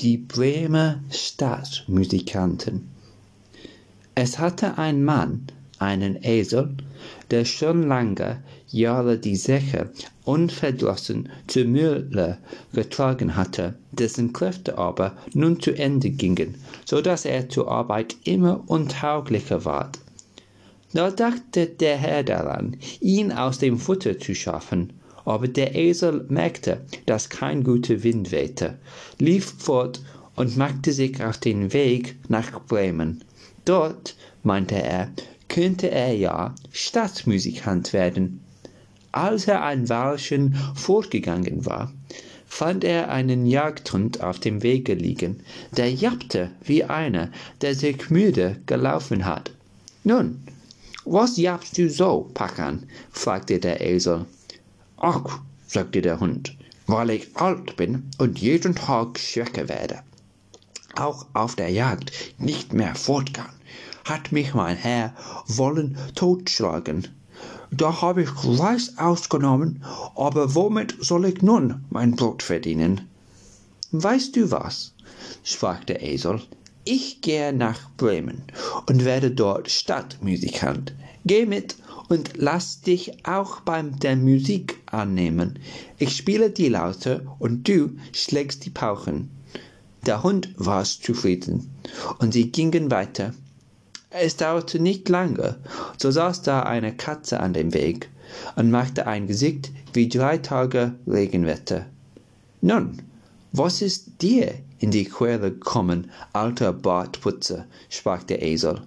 die Bremer Staatsmusikanten. Es hatte ein Mann einen Esel, der schon lange Jahre die Säche unverdrossen zur Mühle getragen hatte, dessen Kräfte aber nun zu Ende gingen, so dass er zur Arbeit immer untauglicher ward. Da dachte der Herr daran, ihn aus dem Futter zu schaffen, aber der Esel merkte, dass kein guter Wind wehte, lief fort und machte sich auf den Weg nach Bremen. Dort, meinte er, könnte er ja Stadtmusikant werden. Als er ein Weilchen fortgegangen war, fand er einen Jagdhund auf dem Wege liegen, der jappte wie einer, der sich müde gelaufen hat. Nun, was jappst du so, Pacan? fragte der Esel. Ach, sagte der Hund, weil ich alt bin und jeden Tag schwächer werde. Auch auf der Jagd nicht mehr fortgehen, hat mich mein Herr wollen totschlagen. Da habe ich Fleiß ausgenommen, aber womit soll ich nun mein Brot verdienen? Weißt du was? sprach der Esel. Ich gehe nach Bremen und werde dort Stadtmusikant. Geh mit und lass dich auch beim der Musik annehmen. Ich spiele die Laute und du schlägst die Pauken. Der Hund war zufrieden und sie gingen weiter. Es dauerte nicht lange, so saß da eine Katze an dem Weg und machte ein Gesicht wie drei Tage Regenwetter. Nun, was ist dir in die Quere gekommen, alter Bartputzer? sprach der Esel.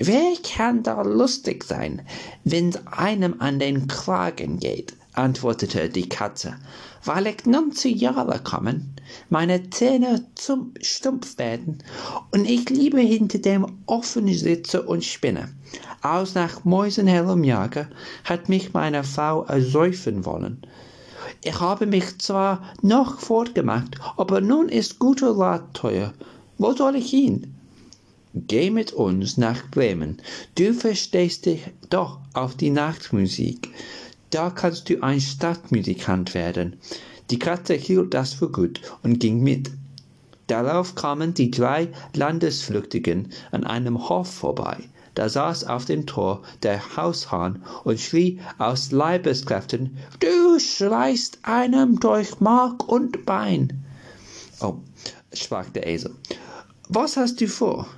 Wer kann da lustig sein, wenn's einem an den Kragen geht? antwortete die Katze, weil ich nun zu Jahre kommen, meine Zähne Stumpf werden und ich lieber hinter dem Ofen sitze und spinne. Aus nach Mäusen herumjage, hat mich meine Frau ersäufen wollen. Ich habe mich zwar noch fortgemacht, aber nun ist guter Rat teuer. Wo soll ich hin? Geh mit uns nach Bremen. Du verstehst dich doch auf die Nachtmusik. Da kannst du ein Stadtmusikant werden. Die Katze hielt das für gut und ging mit. Darauf kamen die drei Landesflüchtigen an einem Hof vorbei. Da saß auf dem Tor der Haushahn und schrie aus Leibeskräften, Du schreist einem durch Mark und Bein. Oh, sprach der Esel, was hast du vor?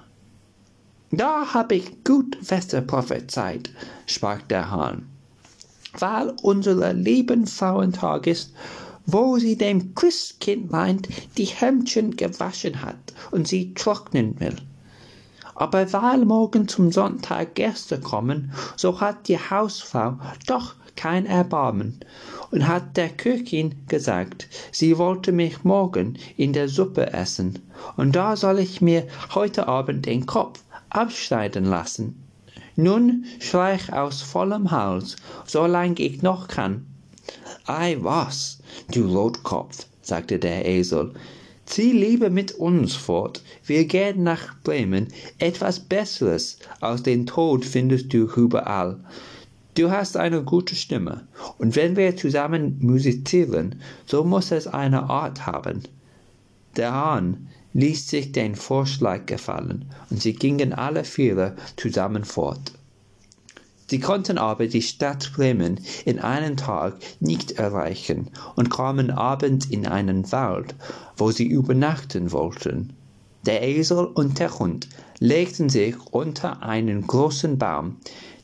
Da hab ich gut Wetter prophezeit, sprach der Hahn, weil unser lieben Frauentag ist, wo sie dem Christkindlein die Hemdchen gewaschen hat und sie trocknen will. Aber weil morgen zum Sonntag Gäste kommen, so hat die Hausfrau doch kein Erbarmen und hat der Köchin gesagt, sie wollte mich morgen in der Suppe essen, und da soll ich mir heute Abend den Kopf abschneiden lassen. Nun schleich aus vollem Hals, solang ich noch kann. Ei was, du Lotkopf, sagte der Esel, zieh lieber mit uns fort, wir gehen nach Bremen, etwas Besseres als den Tod findest du überall. Du hast eine gute Stimme, und wenn wir zusammen musizieren, so muss es eine Art haben. Der Hahn ließ sich den Vorschlag gefallen, und sie gingen alle vier zusammen fort. Sie konnten aber die Stadt Bremen in einem Tag nicht erreichen und kamen abends in einen Wald, wo sie übernachten wollten. Der Esel und der Hund legten sich unter einen großen Baum,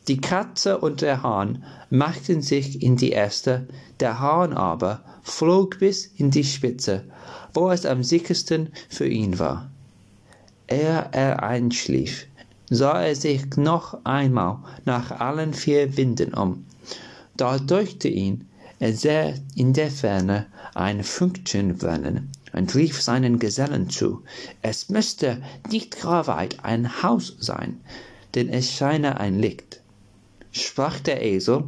die Katze und der Hahn machten sich in die erste, der Hahn aber flog bis in die Spitze wo es am sichersten für ihn war. Ehe er einschlief, sah er sich noch einmal nach allen vier Winden um. Da deuchte ihn, er sähe in der Ferne ein Fünkchen brennen und rief seinen Gesellen zu, es müsste nicht gar weit ein Haus sein, denn es scheine ein Licht. Sprach der Esel,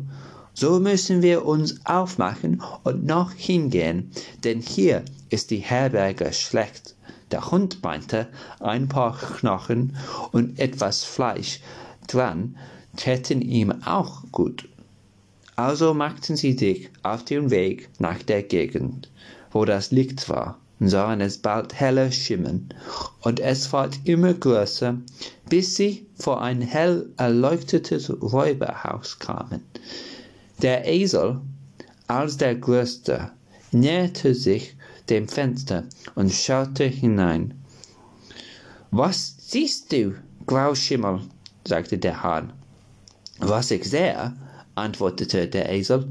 so müssen wir uns aufmachen und noch hingehen, denn hier ist die Herberge schlecht. Der Hund meinte, ein paar Knochen und etwas Fleisch dran täten ihm auch gut. Also machten sie sich auf den Weg nach der Gegend, wo das Licht war. Sahen es bald heller schimmern, und es ward immer größer, bis sie vor ein hell erleuchtetes Räuberhaus kamen. Der Esel, als der Größte, näherte sich dem Fenster und schaute hinein. Was siehst du, Grauschimmel? sagte der Hahn. Was ich sehe, antwortete der Esel,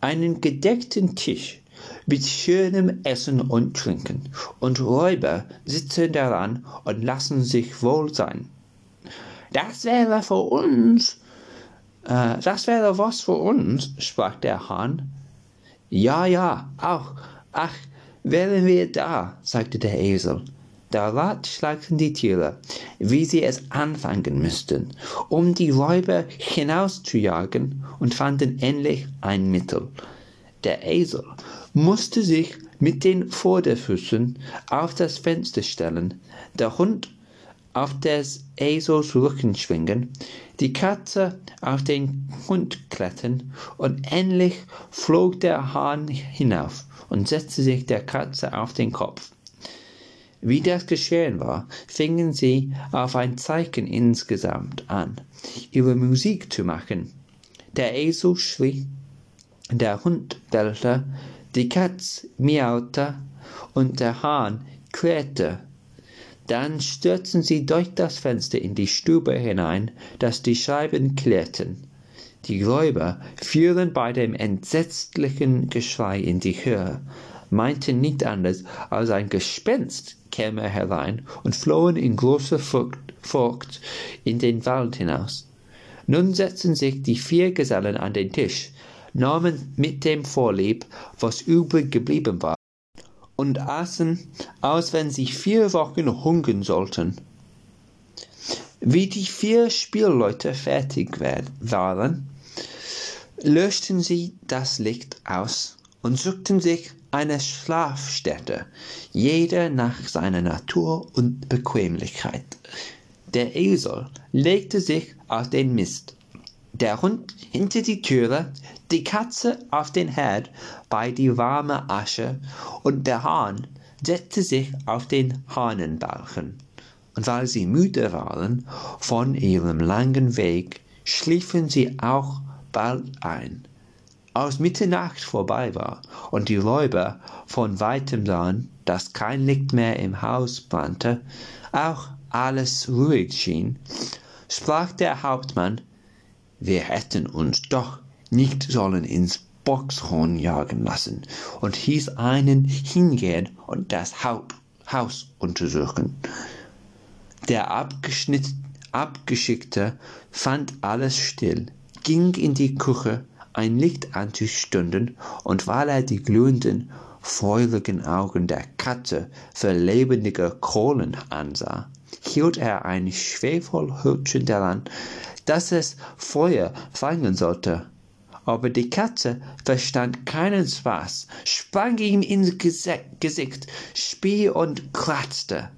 einen gedeckten Tisch mit schönem Essen und Trinken, und Räuber sitzen daran und lassen sich wohl sein. Das wäre für uns, äh, das wäre was für uns, sprach der Hahn. Ja, ja, auch, ach, wären wir da, sagte der Esel. Da ratschlagten die Tiere, wie sie es anfangen müssten, um die Räuber hinauszujagen und fanden endlich ein Mittel. Der Esel musste sich mit den Vorderfüßen auf das Fenster stellen, der Hund auf des Esels Rücken schwingen, die Katze auf den Hund klettern und endlich flog der Hahn hinauf und setzte sich der Katze auf den Kopf. Wie das geschehen war, fingen sie auf ein Zeichen insgesamt an, ihre Musik zu machen. Der Esel schrie, der Hund bellte, die Katz miaute und der Hahn krähte. Dann stürzten sie durch das Fenster in die Stube hinein, dass die Scheiben klirrten. Die Räuber fuhren bei dem entsetzlichen Geschrei in die Höhe, meinten nicht anders als ein Gespenst käme herein und flohen in großer Furcht in den Wald hinaus. Nun setzten sich die vier Gesellen an den Tisch, nahmen mit dem Vorlieb, was übrig geblieben war, und aßen, als wenn sie vier Wochen hungern sollten. Wie die vier Spielleute fertig waren, löschten sie das Licht aus und suchten sich eine Schlafstätte, jeder nach seiner Natur und Bequemlichkeit. Der Esel legte sich auf den Mist, der Hund hinter die Türe, die Katze auf den Herd bei die warme Asche und der Hahn setzte sich auf den Hahnenbalken. Und weil sie müde waren von ihrem langen Weg, schliefen sie auch bald ein. Als Mitternacht vorbei war und die Räuber von weitem sahen, dass kein Licht mehr im Haus brannte, auch alles ruhig schien, sprach der Hauptmann, wir hätten uns doch nicht sollen ins Boxhorn jagen lassen und hieß einen hingehen und das Haus untersuchen. Der Abgeschickte fand alles still, ging in die Küche, ein Licht anzustünden, und weil er die glühenden, feurigen Augen der Katze für lebendige Kohlen ansah, hielt er ein Schwefelhütchen daran, dass es Feuer fangen sollte. Aber die Katze verstand keinen Spaß, sprang ihm ins Gesicht, spie und kratzte.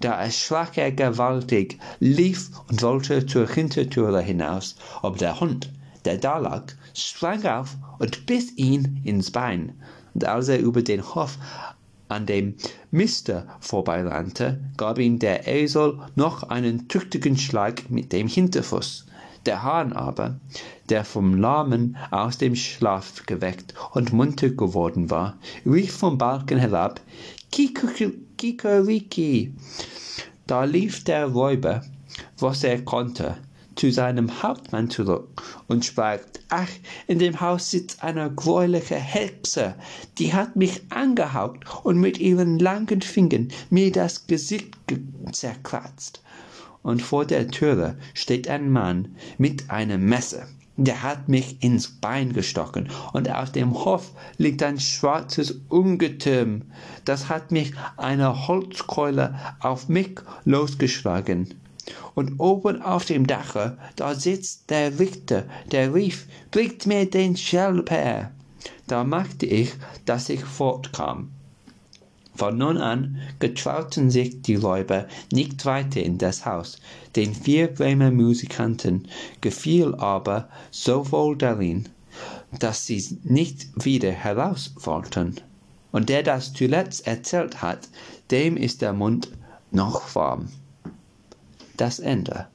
Da erschrak er gewaltig, lief und wollte zur Hintertüre hinaus, aber der Hund, der da lag, sprang auf und biss ihn ins Bein. Und als er über den Hof an dem Mister vorbeirannte, gab ihm der Esel noch einen tüchtigen Schlag mit dem Hinterfuß. Der Hahn aber, der vom Lahmen aus dem Schlaf geweckt und munter geworden war, rief vom Balken herab, Kikeriki! Da lief der Räuber, was er konnte, zu seinem Hauptmann zurück und sprach, ach, in dem Haus sitzt eine gräuliche Hexe, die hat mich angehaucht und mit ihren langen Fingern mir das Gesicht zerkratzt. Und vor der Türe steht ein Mann mit einem Messer. Der hat mich ins Bein gestochen und auf dem Hof liegt ein schwarzes Ungetüm. Das hat mich eine Holzkeule auf mich losgeschlagen. Und oben auf dem Dache, da sitzt der Richter, der rief, bringt mir den Schelp. Da machte ich, dass ich fortkam. Von nun an getrauten sich die Räuber nicht weiter in das Haus. Den vier Bremer Musikanten gefiel aber so wohl darin, dass sie nicht wieder heraus wollten. Und der das zuletzt erzählt hat, dem ist der Mund noch warm. Das Ende.